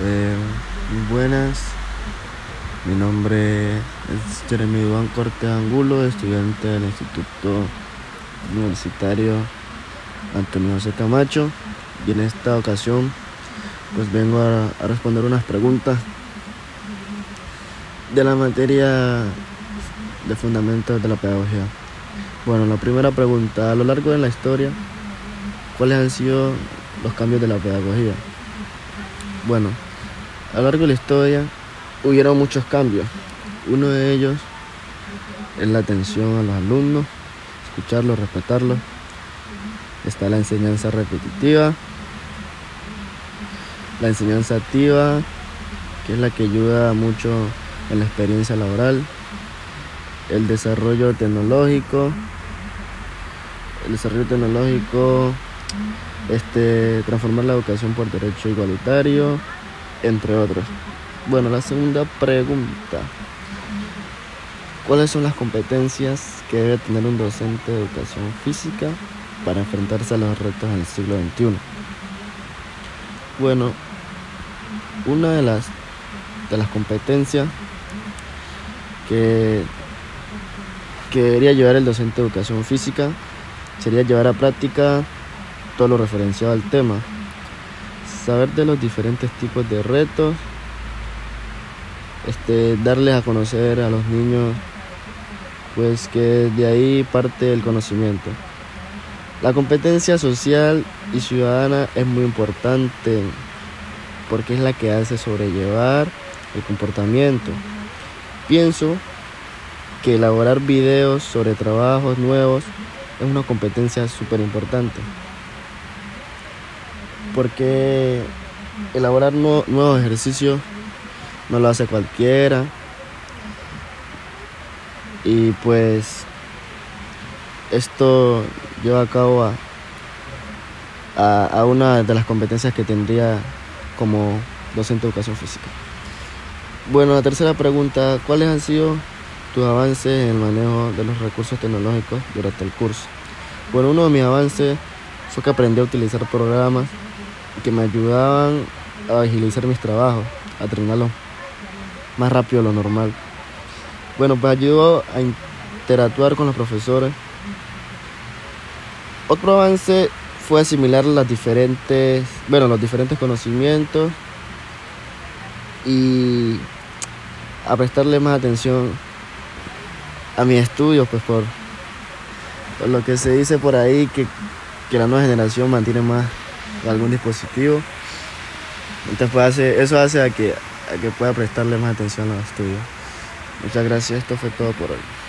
Eh, buenas, mi nombre es Jeremy Iván Corte Angulo, estudiante del Instituto Universitario Antonio José Camacho y en esta ocasión pues vengo a, a responder unas preguntas de la materia de fundamentos de la pedagogía. Bueno, la primera pregunta, a lo largo de la historia, ¿cuáles han sido los cambios de la pedagogía? Bueno, a lo largo de la historia hubieron muchos cambios. Uno de ellos es la atención a los alumnos, escucharlos, respetarlos. Está la enseñanza repetitiva, la enseñanza activa, que es la que ayuda mucho en la experiencia laboral, el desarrollo tecnológico, el desarrollo tecnológico, este, transformar la educación por derecho igualitario, entre otros. Bueno, la segunda pregunta. ¿Cuáles son las competencias que debe tener un docente de educación física para enfrentarse a los retos del siglo XXI? Bueno, una de las, de las competencias que, que debería llevar el docente de educación física sería llevar a práctica todo lo referenciado al tema, saber de los diferentes tipos de retos, este, darles a conocer a los niños, pues que de ahí parte el conocimiento. La competencia social y ciudadana es muy importante porque es la que hace sobrellevar el comportamiento. Pienso que elaborar videos sobre trabajos nuevos es una competencia súper importante. Porque elaborar nuevos ejercicios no lo hace cualquiera. Y pues esto lleva a cabo a, a, a, una de las competencias que tendría como docente de educación física. Bueno, la tercera pregunta, ¿cuáles han sido tus avances en el manejo de los recursos tecnológicos durante el curso? Bueno, uno de mis avances fue que aprendí a utilizar programas que me ayudaban a agilizar mis trabajos, a terminarlos más rápido de lo normal. Bueno, pues ayudó a interactuar con los profesores. Otro avance fue asimilar las diferentes, bueno, los diferentes conocimientos y a prestarle más atención a mis estudios, pues por, por lo que se dice por ahí que, que la nueva generación mantiene más algún dispositivo. Entonces pues eso hace que, que pueda prestarle más atención a los estudios. Muchas gracias, esto fue todo por hoy.